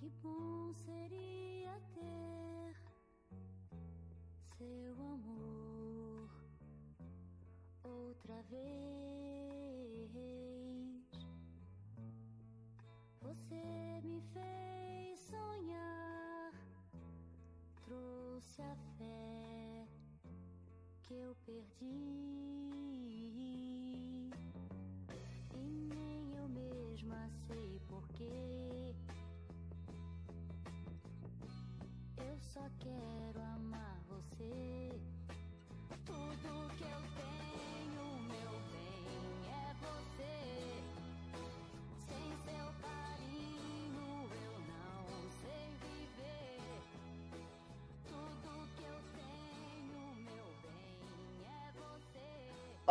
Que bom seria ter seu amor outra vez. Você me fez sonhar, trouxe a fé que eu perdi. Eu só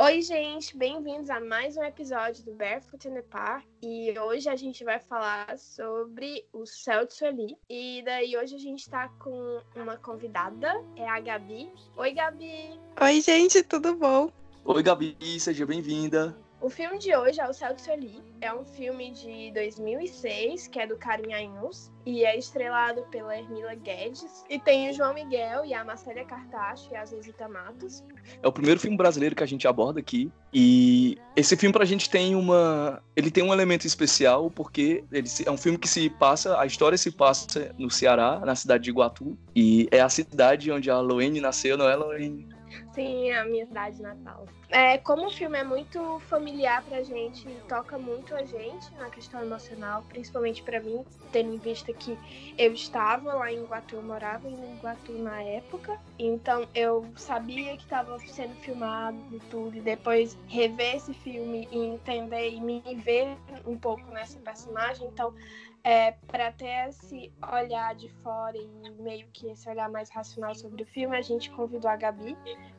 Oi, gente, bem-vindos a mais um episódio do Barefoot in the Park. E hoje a gente vai falar sobre o céu de Sueli. E daí hoje a gente tá com uma convidada, é a Gabi. Oi, Gabi! Oi, gente, tudo bom? Oi, Gabi, seja bem-vinda. O filme de hoje é O Céu Sueli. É um filme de 2006, que é do Karim Ainus. E é estrelado pela Hermila Guedes. E tem o João Miguel e a Marcélia Cartacho e a Zezita Matos. É o primeiro filme brasileiro que a gente aborda aqui. E esse filme pra gente tem uma. Ele tem um elemento especial, porque ele é um filme que se passa. A história se passa no Ceará, na cidade de Iguatu. E é a cidade onde a Loene nasceu, não é, Loene? Sim, é a minha cidade natal. É, como o filme é muito familiar pra gente, toca muito a gente na questão emocional, principalmente pra mim, tendo em vista que eu estava lá em Iguatu, eu morava em Iguatu na época, então eu sabia que estava sendo filmado e tudo, e depois rever esse filme e entender e me ver um pouco nessa personagem, então é, para ter esse olhar de fora e meio que esse olhar mais racional sobre o filme, a gente convidou a Gabi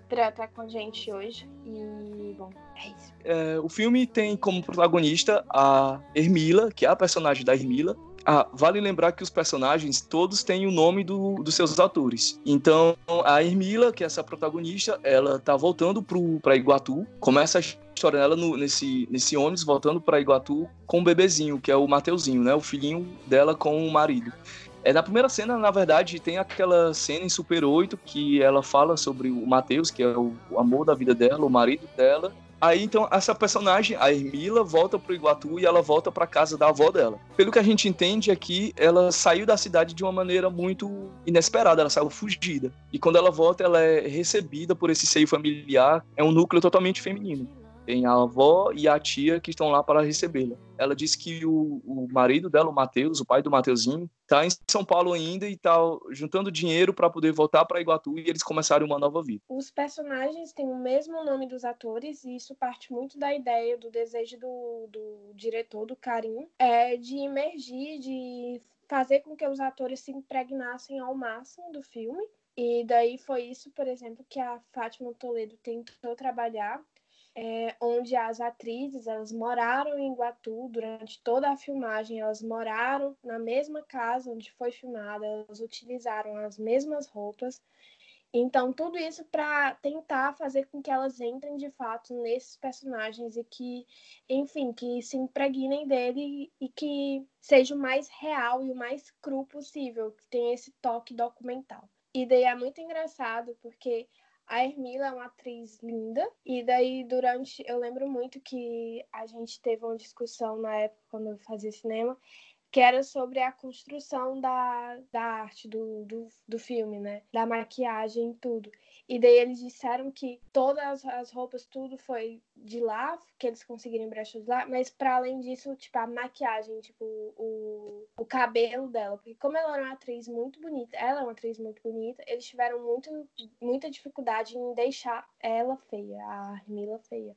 para estar com a gente hoje. E, bom, é isso. É, o filme tem como protagonista a Hermila, que é a personagem da Hermila. Ah, vale lembrar que os personagens todos têm o nome do- dos seus atores. Então, a Hermila, que é essa protagonista, ela tá voltando pro, pra Iguatu. Começa a dela no- nesse, nesse ônibus, voltando pra Iguatu com o bebezinho, que é o Mateuzinho, né? O filhinho dela com o marido. É, na primeira cena, na verdade, tem aquela cena em Super 8 que ela fala sobre o Mateus, que é o, o amor da vida dela, o marido dela. Aí, então, essa personagem, a Hermila, volta pro Iguatu e ela volta pra casa da avó dela. Pelo que a gente entende é que ela saiu da cidade de uma maneira muito inesperada, ela saiu fugida. E quando ela volta, ela é recebida por esse seio familiar, é um núcleo totalmente feminino. Tem a avó e a tia que estão lá para recebê-la. Ela disse que o, o marido dela, o Matheus, o pai do Mateuzinho, tá em São Paulo ainda e tá juntando dinheiro para poder voltar para Iguatu e eles começarem uma nova vida. Os personagens têm o mesmo nome dos atores, e isso parte muito da ideia, do desejo do, do diretor, do Karim, é de emergir, de fazer com que os atores se impregnassem ao máximo do filme. E daí foi isso, por exemplo, que a Fátima Toledo tentou trabalhar, é, onde as atrizes elas moraram em Iguatu durante toda a filmagem, elas moraram na mesma casa onde foi filmada, elas utilizaram as mesmas roupas. Então, tudo isso para tentar fazer com que elas entrem de fato nesses personagens e que, enfim, que se impregnem dele e que seja o mais real e o mais cru possível, que tenha esse toque documental. E daí é muito engraçado porque a Hermila é uma atriz linda, e daí durante. Eu lembro muito que a gente teve uma discussão na época quando eu fazia cinema, que era sobre a construção da, da arte do, do, do filme, né? Da maquiagem e tudo. E daí eles disseram que todas as roupas, tudo foi de lá, que eles conseguiram brechas lá, mas para além disso, tipo, a maquiagem, tipo, o, o cabelo dela. Porque como ela era uma atriz muito bonita, ela é uma atriz muito bonita, eles tiveram muito, muita dificuldade em deixar ela feia, a Armila feia.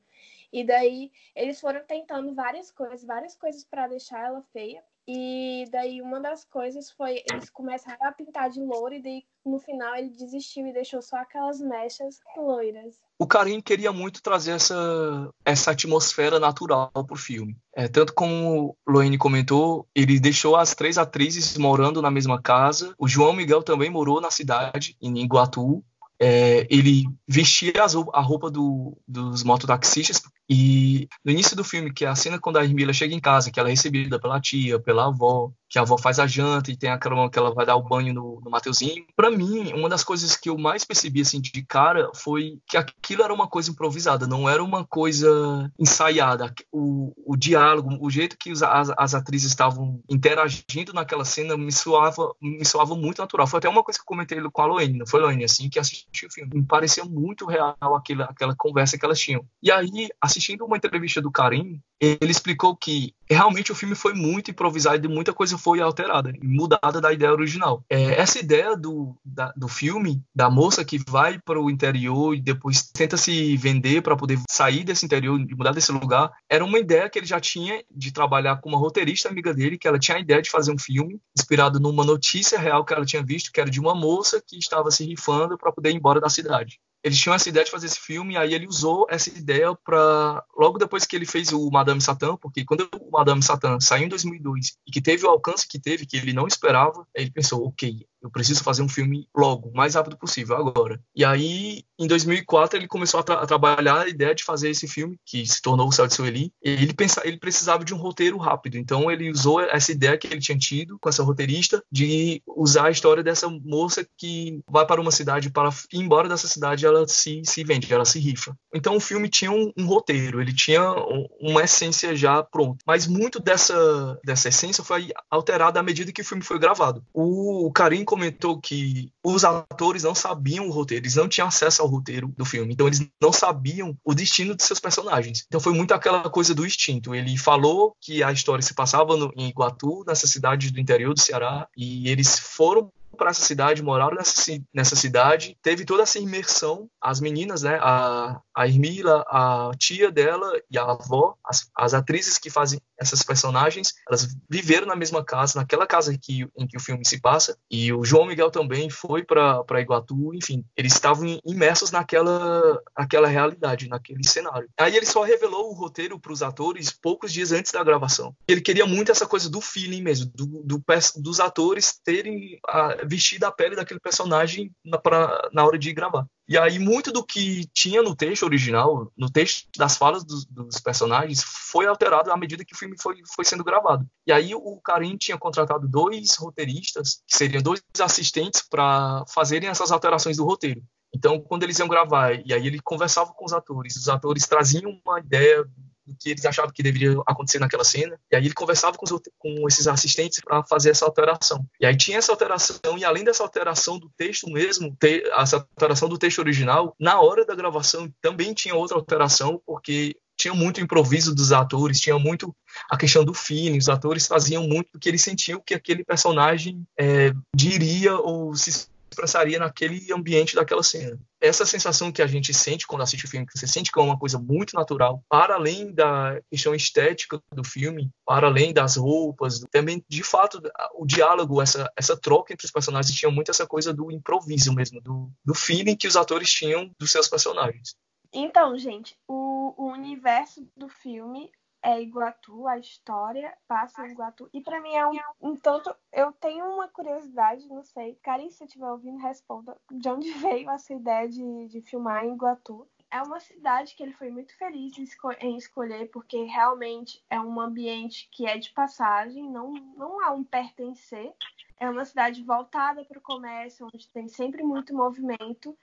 E daí eles foram tentando várias coisas, várias coisas para deixar ela feia. E daí uma das coisas foi eles começaram a pintar de louro e daí no final ele desistiu e deixou só aquelas mechas loiras. O Karim queria muito trazer essa, essa atmosfera natural pro filme. É, tanto como o Loene comentou, ele deixou as três atrizes morando na mesma casa. O João Miguel também morou na cidade, em Iguatu. É, ele vestia as a roupa do- dos mototaxistas, E no início do filme, que é a cena quando a Hermila chega em casa, que ela é recebida pela tia, pela avó, que a avó faz a janta e tem aquela que ela vai dar o banho no, no Mateuzinho. Para mim, uma das coisas que eu mais percebi assim de cara foi que aquilo era uma coisa improvisada, não era uma coisa ensaiada. O, o diálogo, o jeito que as, as atrizes estavam interagindo naquela cena me soava, me soava muito natural. Foi até uma coisa que eu comentei com a Loene, não foi Loene, assim, que assistiu o filme. Me parecia muito real aquela, aquela conversa que elas tinham. E aí, assistindo uma entrevista do Karim, ele explicou que realmente o filme foi muito improvisado e muita coisa foi alterada, mudada da ideia original. É, essa ideia do, da, do filme, da moça que vai para o interior e depois tenta se vender para poder sair desse interior mudar desse lugar, era uma ideia que ele já tinha de trabalhar com uma roteirista amiga dele, que ela tinha a ideia de fazer um filme inspirado numa notícia real que ela tinha visto, que era de uma moça que estava se rifando para poder ir embora da cidade eles tinham essa ideia de fazer esse filme, aí ele usou essa ideia para logo depois que ele fez o Madame Satã, porque quando o Madame Satã saiu em 2002 e que teve o alcance que teve, que ele não esperava, ele pensou, ok, eu preciso fazer um filme logo, o mais rápido possível, agora. E aí, em 2004, ele começou a, tra a trabalhar a ideia de fazer esse filme, que se tornou O Céu de Sueli. Ele, pensa ele precisava de um roteiro rápido, então ele usou essa ideia que ele tinha tido com essa roteirista de usar a história dessa moça que vai para uma cidade para ir embora dessa cidade ela se, se vende, ela se rifa. Então o filme tinha um, um roteiro, ele tinha um, uma essência já pronta. Mas muito dessa, dessa essência foi alterada à medida que o filme foi gravado. O, o Karim comentou que os atores não sabiam o roteiro, eles não tinham acesso ao roteiro do filme, então eles não sabiam o destino de seus personagens. Então foi muito aquela coisa do instinto. Ele falou que a história se passava no, em Iguatu, nessa cidade do interior do Ceará, e eles foram para essa cidade, moraram nessa, nessa cidade, teve toda essa imersão, as meninas, né, a, a Irmila, a tia dela e a avó, as, as atrizes que fazem essas personagens, elas viveram na mesma casa, naquela casa que, em que o filme se passa, e o João Miguel também foi para Iguatu, enfim, eles estavam imersos naquela, naquela realidade, naquele cenário. Aí ele só revelou o roteiro para os atores poucos dias antes da gravação. Ele queria muito essa coisa do feeling mesmo, do, do dos atores terem a, vestido a pele daquele personagem na, pra, na hora de gravar. E aí, muito do que tinha no texto original, no texto das falas dos, dos, personagens, foi alterado à medida que o filme foi, foi sendo gravado. E aí, o Karim tinha contratado dois roteiristas, que seriam dois assistentes, para fazerem essas alterações do roteiro. Então, quando eles iam gravar, e aí ele conversava com os atores, os atores traziam uma ideia do que eles achavam que deveria acontecer naquela cena. E aí ele conversava com, os, com esses assistentes para fazer essa alteração. E aí tinha essa alteração, e além dessa alteração do texto mesmo, te, essa alteração do texto original, na hora da gravação também tinha outra alteração, porque tinha muito improviso dos atores, tinha muito a questão do feeling, os atores faziam muito do que eles sentiam que aquele personagem é, diria ou se expressaria naquele ambiente daquela cena. Essa sensação que a gente sente quando assiste o filme, que você sente que é uma coisa muito natural, para além da questão estética do filme, para além das roupas, também, de fato, o diálogo, essa, essa troca entre os personagens tinha muito essa coisa do improviso mesmo, do, do feeling que os atores tinham dos seus personagens. Então, gente, o, o universo do filme é Iguatu, a história passa em Iguatu. E para mim é um, um tanto. Eu tenho uma curiosidade, não sei. Karim, se você estiver ouvindo, responda de onde veio essa ideia de, de filmar em Iguatu. É uma cidade que ele foi muito feliz em, em, escolher, porque realmente é um ambiente que é de passagem, não, não há um pertencer. É uma cidade voltada para o comércio, onde tem sempre muito movimento.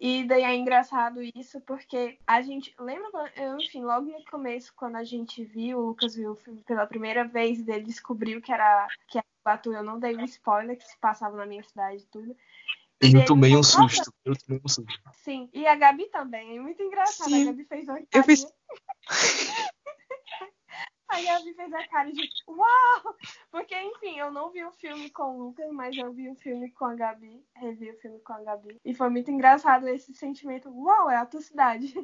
E daí é engraçado isso, porque a gente. Lembra, enfim, logo no começo, quando a gente viu, o Lucas viu o filme pela primeira vez, ele descobriu que era que era Batu, eu não dei um spoiler que se passava na minha cidade e tudo. E eu tomei um susto. Eu tomei um susto. Sim, e a Gabi também. É muito engraçado. Sim. A Gabi fez uma Eu fiz. A Gabi fez a cara de uau! Porque, enfim, eu não vi o filme com o Lucas, mas eu vi o filme com a Gabi, revi o filme com a Gabi. E foi muito engraçado esse sentimento, uau, é a tua cidade.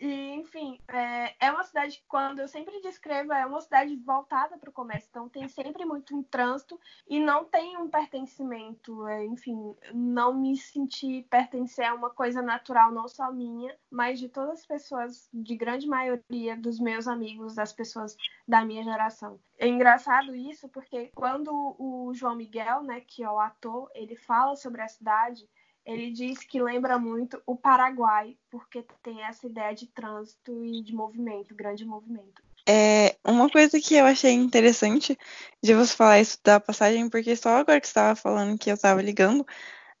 E, enfim, é, é, uma cidade que, quando eu sempre descrevo, é uma cidade voltada para o comércio. Então, tem sempre muito um trânsito e não tem um pertencimento. É, enfim, não me senti pertencer a uma coisa natural, não só minha, mas de todas as pessoas, de grande maioria dos meus amigos, das pessoas da minha geração. É engraçado isso porque quando o João Miguel, né, que é o ator, ele fala sobre a cidade, Ele diz que lembra muito o Paraguai, porque tem essa ideia de trânsito e de movimento, grande movimento. É, uma coisa que eu achei interessante de você falar isso da passagem, porque só agora que você estava falando que eu estava ligando,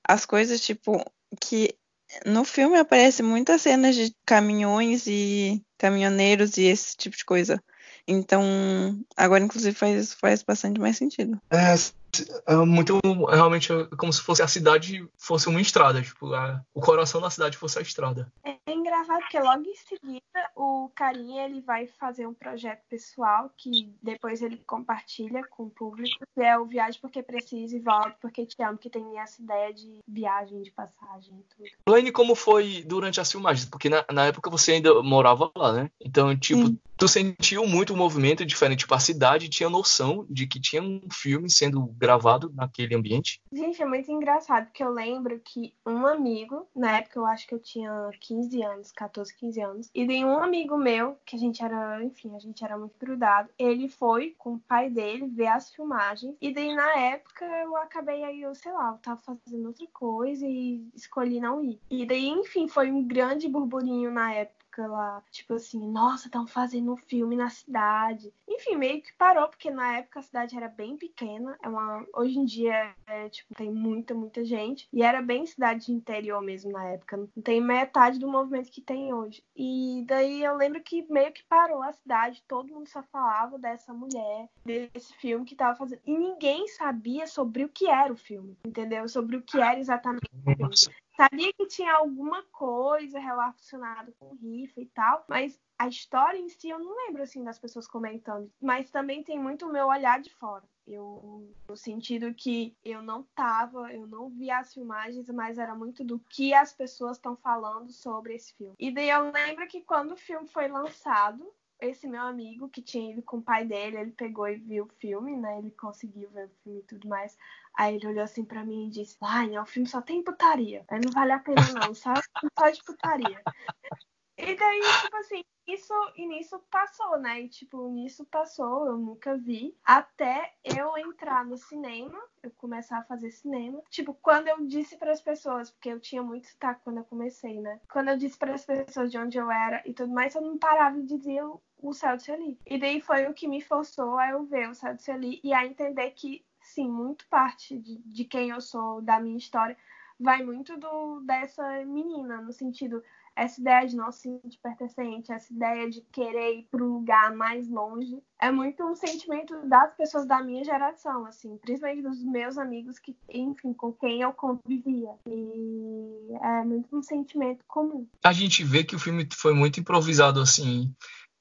as coisas, tipo, que no filme aparece muitas cenas de caminhões e caminhoneiros e esse tipo de coisa. Então, agora inclusive faz, faz bastante mais sentido. É, é muito realmente é como se fosse a cidade fosse uma estrada, tipo, a, o coração da cidade fosse a estrada. É engraçado porque logo em seguida o carinha ele vai fazer um projeto pessoal que depois ele compartilha com o público, que é o Viagem Porque Precisa e Volta Porque Te Amo, que tem essa ideia de viagem, de passagem e tudo. Lane, como foi durante as filmagens? Porque na, na época você ainda morava lá, né? Então, tipo, Sim. Tu sentiu muito o movimento diferente, tipo, a cidade tinha noção de que tinha um filme sendo gravado naquele ambiente? Gente, é muito engraçado, porque eu lembro que um amigo, na época eu acho que eu tinha 15 anos, 14, 15 anos, e tem um amigo meu, que a gente era, enfim, a gente era muito grudado, ele foi com o pai dele ver as filmagens, e daí na época eu acabei aí, eu sei lá, eu tava fazendo outra coisa e escolhi não ir. E daí, enfim, foi um grande burburinho na época época lá, tipo assim, nossa, estão fazendo um filme na cidade. Enfim, meio que parou, porque na época a cidade era bem pequena. É uma, hoje em dia, é, tipo, tem muita, muita gente. E era bem cidade de interior mesmo na época. Não tem metade do movimento que tem hoje. E daí eu lembro que meio que parou a cidade, todo mundo só falava dessa mulher, desse filme que tava fazendo. E ninguém sabia sobre o que era o filme, entendeu? Sobre o que era exatamente o filme. Sabia que tinha alguma coisa relacionada com rifa e tal, mas a história em si eu não lembro assim das pessoas comentando. Mas também tem muito o meu olhar de fora. Eu, no sentido que eu não tava, eu não vi as filmagens, mas era muito do que as pessoas estão falando sobre esse filme. E daí eu lembro que quando o filme foi lançado, esse meu amigo que tinha ido com o pai dele, ele pegou e viu o filme, né? Ele conseguiu ver o filme e tudo mais. Aí ele olhou assim pra mim e disse: Ai, o filme só tem putaria. Aí não vale a pena, não. Só, só de putaria. E daí, tipo assim, isso e nisso passou, né? E, tipo, nisso passou, eu nunca vi. Até eu entrar no cinema, eu começar a fazer cinema. Tipo, quando eu disse para as pessoas, porque eu tinha muito sotaque quando eu comecei, né? Quando eu disse para as pessoas de onde eu era e tudo mais, eu não parava de dizer o de Celi. E daí foi o que me forçou a eu ver o de Celi e a entender que, sim, muito parte de, de quem eu sou, da minha história, vai muito do dessa menina, no sentido essa ideia de não se sentir pertencente, essa ideia de querer ir para um lugar mais longe, é muito um sentimento das pessoas da minha geração, assim, principalmente dos meus amigos que, enfim, com quem eu convivia. E é muito um sentimento comum. A gente vê que o filme foi muito improvisado, assim,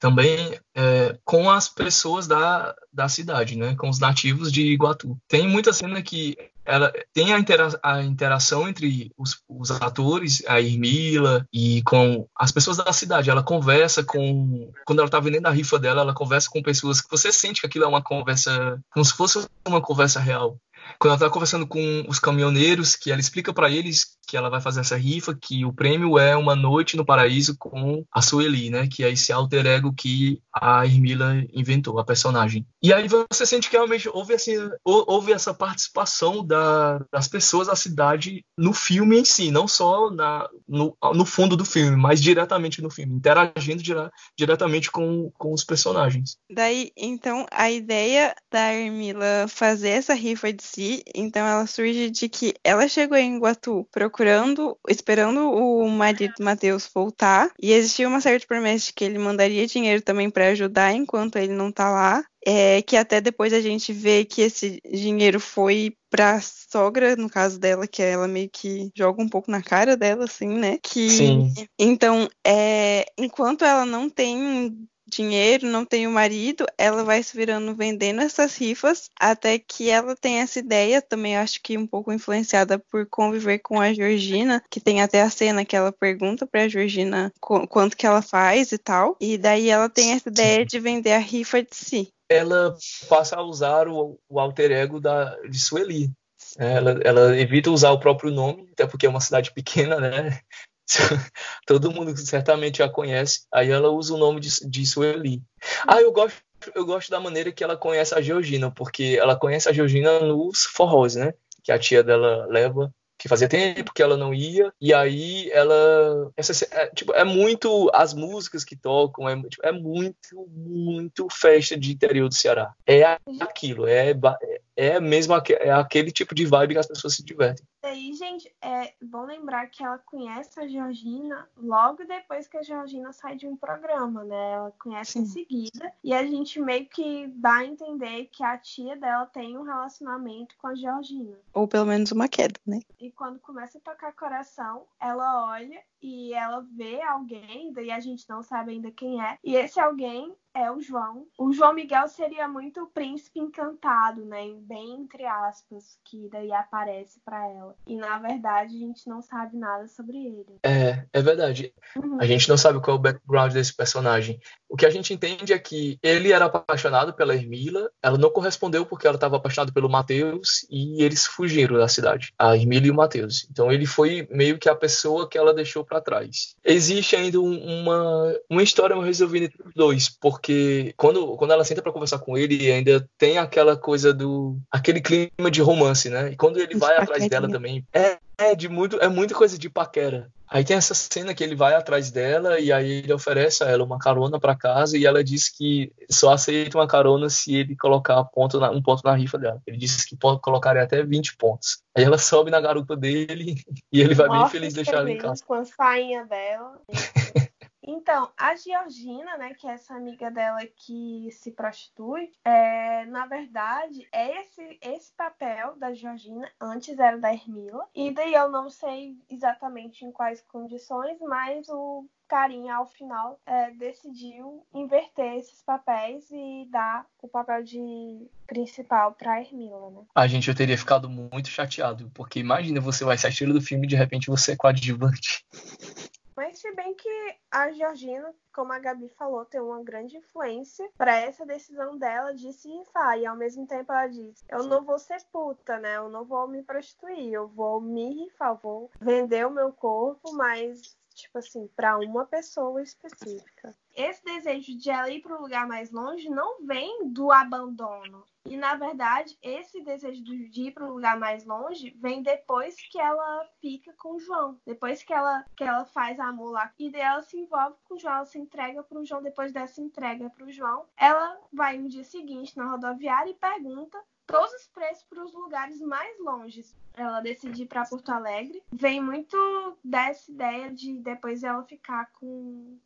também é, com as pessoas da, da cidade, né, com os nativos de Iguatu. Tem muita cena que ela tem a, intera a interação entre os, os, atores, a Irmila e com as pessoas da cidade. Ela conversa com quando ela tá vendendo a rifa dela, ela conversa com pessoas que você sente que aquilo é uma conversa como se fosse uma conversa real quando ela tá conversando com os caminhoneiros, que ela explica para eles que ela vai fazer essa rifa, que o prêmio é uma noite no paraíso com a Sueli, né? Que é esse alter ego que a Hermila inventou, a personagem. E aí você sente que realmente houve, assim, houve essa participação da, das pessoas da cidade no filme em si, não só na, no, no fundo do filme, mas diretamente no filme, interagindo dire, diretamente com, com os personagens. Daí, então, a ideia da Hermila fazer essa rifa de si, então ela surge de que ela chegou em Guatu procurando, esperando o marido Matheus voltar, e existia uma certa promessa de que ele mandaria dinheiro também para ajudar enquanto ele não tá lá. É, que até depois a gente vê que esse dinheiro foi pra sogra, no caso dela, que ela meio que joga um pouco na cara dela, assim, né? Que, Sim. Então, é, enquanto ela não tem dinheiro, não tem o marido, ela vai se virando vendendo essas rifas até que ela tem essa ideia, também acho que um pouco influenciada por conviver com a Georgina, que tem até a cena que ela pergunta para a Georgina quanto que ela faz e tal, e daí ela tem essa ideia de vender a rifa de si. Ela passa a usar o, o alter ego da, de Sueli. Ela, ela evita usar o próprio nome, até porque é uma cidade pequena, né? todo mundo certamente a conhece. Aí ela usa o nome de, de Sueli. Ah, eu gosto, eu gosto da maneira que ela conhece a Georgina, porque ela conhece a Georgina nos forrós, né? Que a tia dela leva, que fazia tempo que ela não ia, e aí ela. Essa, é, tipo, é muito. As músicas que tocam, é, tipo, é muito, muito festa de interior do Ceará. É aquilo, é, é mesmo é aquele tipo de vibe que as pessoas se divertem. E aí, gente, é bom lembrar que ela conhece a Georgina logo depois que a Georgina sai de um programa, né? Ela conhece Sim. em seguida. E a gente meio que dá a entender que a tia dela tem um relacionamento com a Georgina. Ou pelo menos uma queda, né? E quando começa a tocar coração, ela olha e ela vê alguém, daí a gente não sabe ainda quem é. E esse alguém é o João. O João Miguel seria muito o príncipe encantado, né? Bem entre aspas, que daí aparece para ela. E na verdade a gente não sabe nada sobre ele. É, é verdade. Uhum. A gente não sabe qual é o background desse personagem. O que a gente entende é que ele era apaixonado pela Ermila, ela não correspondeu porque ela estava apaixonada pelo Mateus e eles fugiram da cidade, a Ermila e o Mateus. Então ele foi meio que a pessoa que ela deixou para trás. Existe ainda uma, uma história resolvida entre os dois, porque quando, quando ela senta para conversar com ele, ainda tem aquela coisa do aquele clima de romance, né? E quando ele vai atrás dela também, é, é de muito é muita coisa de paquera. Aí tem essa cena que ele vai atrás dela e aí ele oferece a ela uma carona para casa e ela diz que só aceita uma carona se ele colocar ponto na, um ponto na rifa dela. Ele disse que pode colocar até 20 pontos. Aí ela sobe na garupa dele e ele vai Nossa, bem feliz deixar ela em casa. Com a sainha dela. Então, a Georgina, né, que é essa amiga dela que se prostitui, é, na verdade, é esse, esse papel da Georgina, antes era da Hermila, e daí eu não sei exatamente em quais condições, mas o Carinha, ao final, é, decidiu inverter esses papéis e dar o papel de principal pra Hermila, né? A gente eu teria ficado muito chateado, porque imagina você vai ser a estrela do filme e de repente você é coadjuvante. Mas se bem que a Georgina, como a Gabi falou, tem uma grande influência para essa decisão dela de se rifar. E ao mesmo tempo ela diz: Eu não vou ser puta, né? Eu não vou me prostituir, eu vou me rifar, vou vender o meu corpo, mas tipo assim, para uma pessoa específica. Esse desejo de ela ir para um lugar mais longe não vem do abandono. E na verdade, esse desejo de ir para um lugar mais longe vem depois que ela fica com o João. Depois que ela, que ela faz amor lá. E daí ela se envolve com o João, ela se entrega para o João. Depois dessa entrega para o João, ela vai no dia seguinte na rodoviária e pergunta todos os preços para os lugares mais longes. Ela decide ir para Porto Alegre. Vem muito dessa ideia de depois ela ficar com,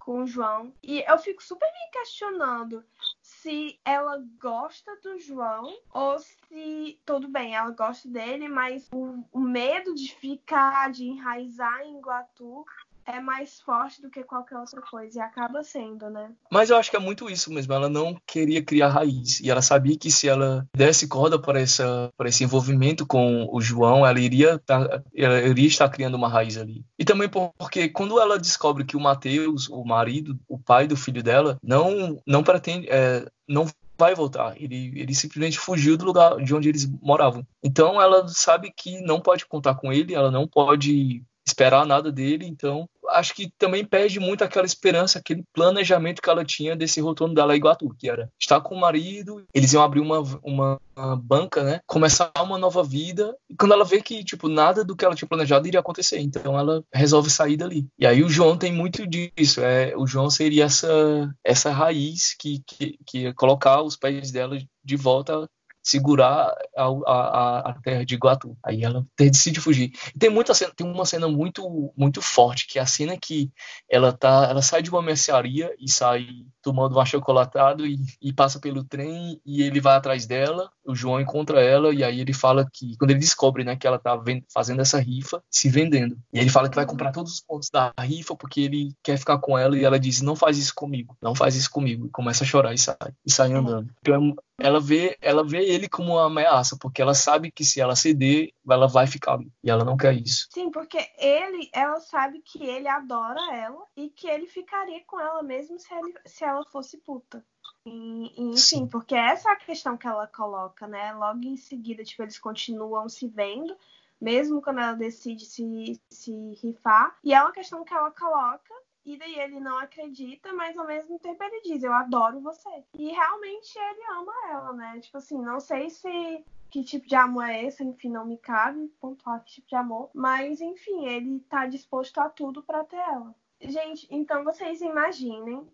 com o João. E eu fico super me questionando se ela gosta do João ou se tudo bem, ela gosta dele, mas o, o medo de ficar, de enraizar em Iguatu é mais forte do que qualquer outra coisa e acaba sendo, né? Mas eu acho que é muito isso mesmo. Ela não queria criar raiz e ela sabia que se ela desse corda para esse envolvimento com o João, ela iria tá, ela iria estar criando uma raiz ali. E também porque quando ela descobre que o Mateus, o marido, o pai do filho dela, não não pretende é, não vai voltar. Ele, ele simplesmente fugiu do lugar de onde eles moravam. Então ela sabe que não pode contar com ele, ela não pode esperar nada dele, então acho que também perde muito aquela esperança, aquele planejamento que ela tinha desse retorno dela a Iguatu, que era estar com o marido, eles iam abrir uma, uma, banca, né? Começar uma nova vida. E quando ela vê que, tipo, nada do que ela tinha planejado iria acontecer, então ela resolve sair dali. E aí o João tem muito disso. É, o João seria essa, essa raiz que, que, que ia colocar os pés dela de volta segurar a, a, a terra de Iguatu. Aí ela decide fugir. E tem muita cena, tem uma cena muito muito forte, que é a cena que ela tá, ela sai de uma mercearia e sai tomando um achocolatado e, e passa pelo trem e ele vai atrás dela, o João encontra ela e aí ele fala que quando ele descobre, né, que ela tá fazendo essa rifa, se vendendo. E ele fala que vai comprar todos os pontos da rifa porque ele quer ficar com ela e ela diz: "Não faz isso comigo. Não faz isso comigo". E começa a chorar e sai, e sai andando. Então, ela vê, ela vê ele como uma ameaça, porque ela sabe que se ela ceder, ela vai ficar ali. E ela não quer isso. Sim, porque ele, ela sabe que ele adora ela e que ele ficaria com ela mesmo se, ele, se ela fosse puta. E, e, enfim, Sim. porque essa é a questão que ela coloca, né? Logo em seguida, tipo, eles continuam se vendo, mesmo quando ela decide se, se rifar. E é uma questão que ela coloca E daí ele não acredita, mas ao mesmo tempo ele diz, eu adoro você. E realmente ele ama ela, né? Tipo assim, não sei se que tipo de amor é esse, enfim, não me cabe pontuar que tipo de amor, mas enfim, ele tá disposto a tudo para ter ela. Gente, então vocês imaginem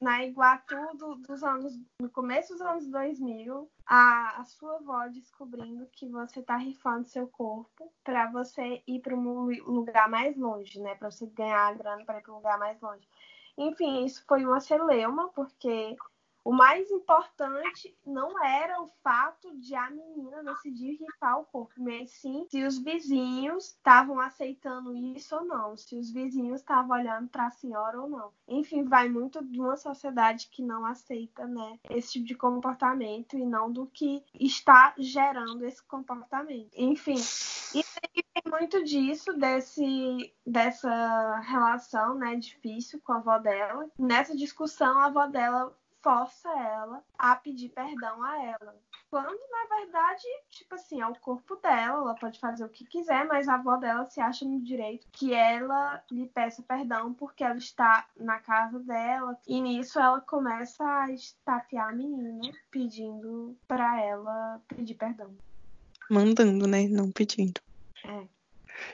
na Iguatu do, dos anos, no começo dos anos 2000, a, a sua avó descobrindo que você tá rifando seu corpo para você ir para um lugar mais longe, né? Para você ganhar grana para ir para um lugar mais longe. Enfim, isso foi uma celeuma, porque o mais importante não era o fato de a menina decidir rifar o corpo, mas sim se os vizinhos estavam aceitando isso ou não, se os vizinhos estavam olhando para a senhora ou não. Enfim, vai muito de uma sociedade que não aceita, né, esse tipo de comportamento e não do que está gerando esse comportamento. Enfim, e tem muito disso desse dessa relação, né, difícil com a avó dela. Nessa discussão, a avó dela força ela a pedir perdão a ela. Quando, na verdade, tipo assim, é o corpo dela, ela pode fazer o que quiser, mas a avó dela se acha no direito que ela lhe peça perdão porque ela está na casa dela. E nisso ela começa a estapear a menina, pedindo para ela pedir perdão. Mandando, né? Não pedindo. É.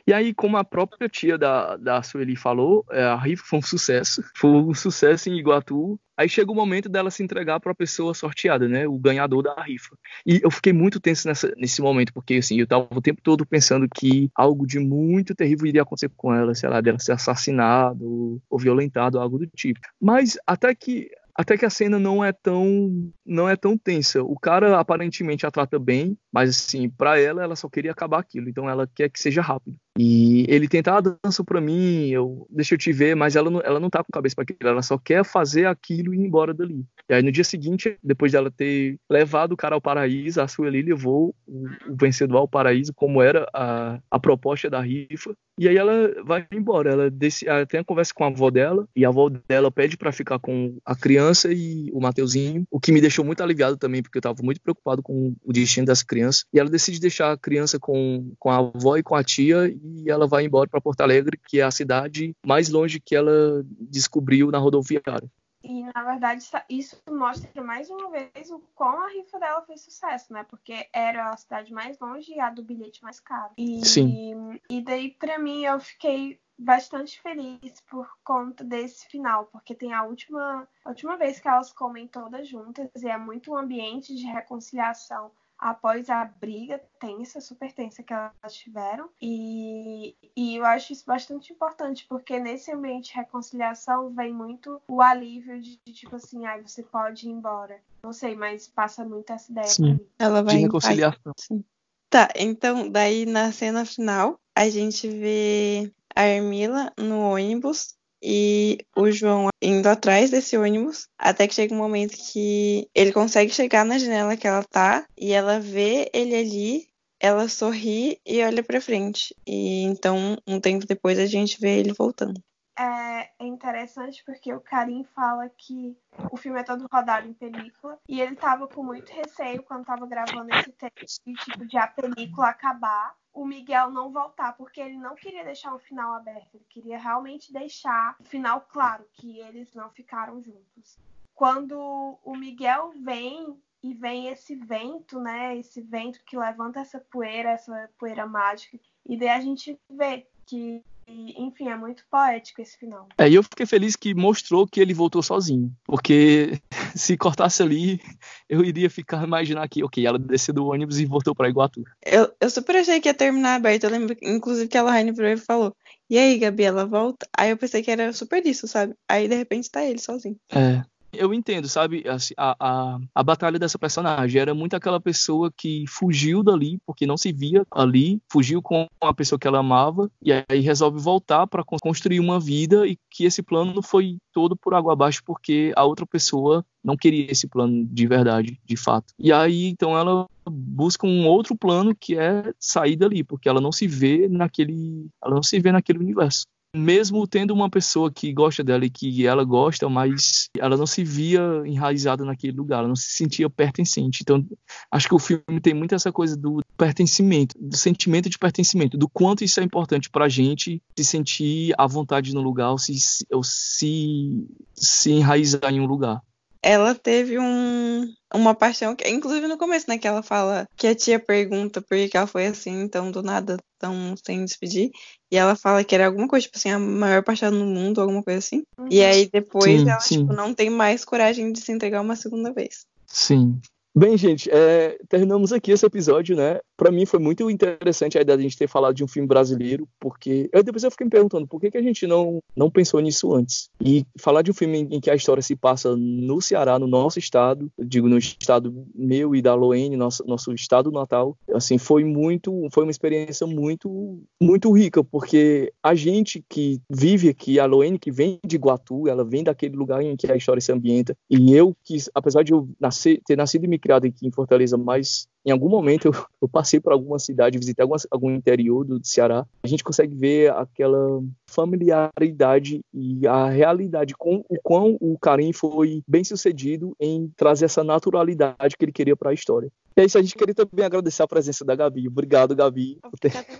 E aí, como a própria tia da, da Sueli falou, é, a rifa foi um sucesso. Foi um sucesso em Iguatu. Aí chega o momento dela se entregar para a pessoa sorteada, né? O ganhador da rifa. E eu fiquei muito tenso nessa, nesse momento, porque assim, eu tava o tempo todo pensando que algo de muito terrível iria acontecer com ela, sei lá, dela ser assassinada ou, ou violentado, algo do tipo. Mas até que até que a cena não é tão não é tão tensa. O cara aparentemente a trata bem, mas assim, para ela ela só queria acabar aquilo, então ela quer que seja rápido. E ele tenta, ah, dança pra mim, eu, deixa eu te ver, mas ela não, ela não tá com cabeça para aquilo, ela só quer fazer aquilo e ir embora dali. E aí no dia seguinte, depois dela ter levado o cara ao paraíso, a Sueli levou o, o vencedor ao paraíso, como era a, a proposta da rifa, e aí ela vai embora, ela, desse, ela tem a conversa com a avó dela, e a avó dela pede para ficar com a criança e o Mateuzinho, o que me deixou muito aliviado também, porque eu tava muito preocupado com o destino das crianças. E ela decide deixar a criança com, com a avó e com a tia, e ela vai embora para Porto Alegre, que é a cidade mais longe que ela descobriu na rodoviária. E, na verdade, isso mostra mais uma vez o quão a rifa dela fez sucesso, né? Porque era a cidade mais longe e a do bilhete mais caro. E, Sim. E daí, para mim, eu fiquei bastante feliz por conta desse final, porque tem a última, a última vez que elas comem todas juntas e é muito um ambiente de reconciliação após a briga tensa, super tensa que elas tiveram. E, e eu acho isso bastante importante, porque nesse ambiente de reconciliação vem muito o alívio de, de tipo assim, ai, ah, você pode ir embora. Não sei, mas passa muito essa ideia Sim. pra mim. Ela vai de reconciliação. Sim. Tá, então daí na cena final a gente vê a Ermila no ônibus e o João indo atrás desse ônibus, até que chega um momento que ele consegue chegar na janela que ela tá e ela vê ele ali, ela sorri e olha para frente. E então, um tempo depois a gente vê ele voltando. É, interessante porque o Karim fala que o filme é todo rodado em película e ele tava com muito receio quando tava gravando esse texto tipo de a película acabar o Miguel não voltar, porque ele não queria deixar o final aberto, ele queria realmente deixar o final claro, que eles não ficaram juntos. Quando o Miguel vem e vem esse vento, né, esse vento que levanta essa poeira, essa poeira mágica, e daí a gente vê que enfim, é muito poético esse final. É, e eu fiquei feliz que mostrou que ele voltou sozinho. Porque se cortasse ali, eu iria ficar imaginar que, ok, ela desceu do ônibus e voltou para Iguatu. Eu, eu super achei que ia terminar aberto. Eu lembro, inclusive, que a Lohane virou e falou: E aí, Gabi, ela volta? Aí eu pensei que era super isso, sabe? Aí de repente tá ele sozinho. É eu entendo, sabe? Assim, a, a, a batalha dessa personagem era muito aquela pessoa que fugiu dali, porque não se via ali, fugiu com a pessoa que ela amava, e aí resolve voltar para construir uma vida, e que esse plano foi todo por água abaixo, porque a outra pessoa não queria esse plano de verdade, de fato. E aí, então, ela busca um outro plano que é sair dali, porque ela não se vê naquele, ela não se vê naquele universo mesmo tendo uma pessoa que gosta dela e que ela gosta, mas ela não se via enraizada naquele lugar, ela não se sentia pertencente. Então, acho que o filme tem muito essa coisa do pertencimento, do sentimento de pertencimento, do quanto isso é importante pra gente se sentir à vontade no lugar ou se, ou se, se enraizar em um lugar ela teve um, uma paixão, que, inclusive no começo, né, que ela fala que a tia pergunta por que ela foi assim, então do nada, tão sem despedir, e ela fala que era alguma coisa, tipo assim, a maior paixão no mundo, alguma coisa assim. Uhum. E aí depois sim, ela, sim. tipo, não tem mais coragem de se entregar uma segunda vez. Sim. Bem, gente, é, terminamos aqui esse episódio, né? Para mim foi muito interessante a ideia de a gente ter falado de um filme brasileiro, porque eu depois eu fiquei me perguntando por que, que a gente não, não pensou nisso antes. E falar de um filme em, que a história se passa no Ceará, no nosso estado, digo no estado meu e da Loene, nosso, nosso estado natal, assim, foi muito, foi uma experiência muito, muito rica, porque a gente que vive aqui, a Loene que vem de Iguatu, ela vem daquele lugar em que a história se ambienta, e eu que, apesar de eu nascer, ter nascido e me criado aqui em Fortaleza, mas em algum momento eu, eu passei por alguma cidade, visitei alguma, algum interior do Ceará, a gente consegue ver aquela familiaridade e a realidade com o quão o Karim foi bem sucedido em trazer essa naturalidade que ele queria para a história. E é isso, a gente queria também agradecer a presença da Gabi. Obrigado, Gabi.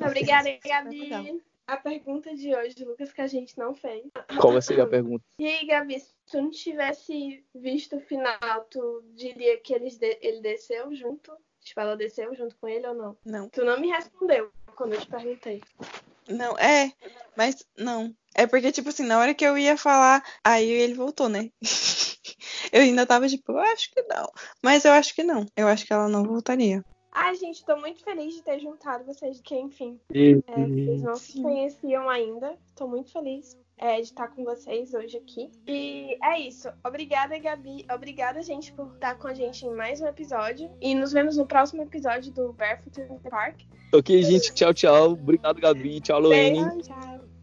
Obrigada, Gabi. A pergunta de hoje, Lucas, que a gente não fez. Qual vai ser a pergunta? E aí, Gabi, se tu não tivesse visto o final, tu diria que ele, ele desceu junto? Tipo, ela desceu junto com ele ou não? Não. Tu não me respondeu quando eu te perguntei. Não, é, mas não. É porque, tipo assim, na hora que eu ia falar, aí ele voltou, né? eu ainda tava tipo, eu acho que não. Mas eu acho que não. Eu acho que ela não voltaria. Ai, gente, tô muito feliz de ter juntado vocês, que enfim, é, vocês não se conheciam ainda. Tô muito feliz é, de estar com vocês hoje aqui. E é isso. Obrigada, Gabi. Obrigada, gente, por estar com a gente em mais um episódio. E nos vemos no próximo episódio do Barefoot in the Park. Ok, gente. Tchau, tchau. Obrigado, Gabi. Tchau, Luane. Tchau.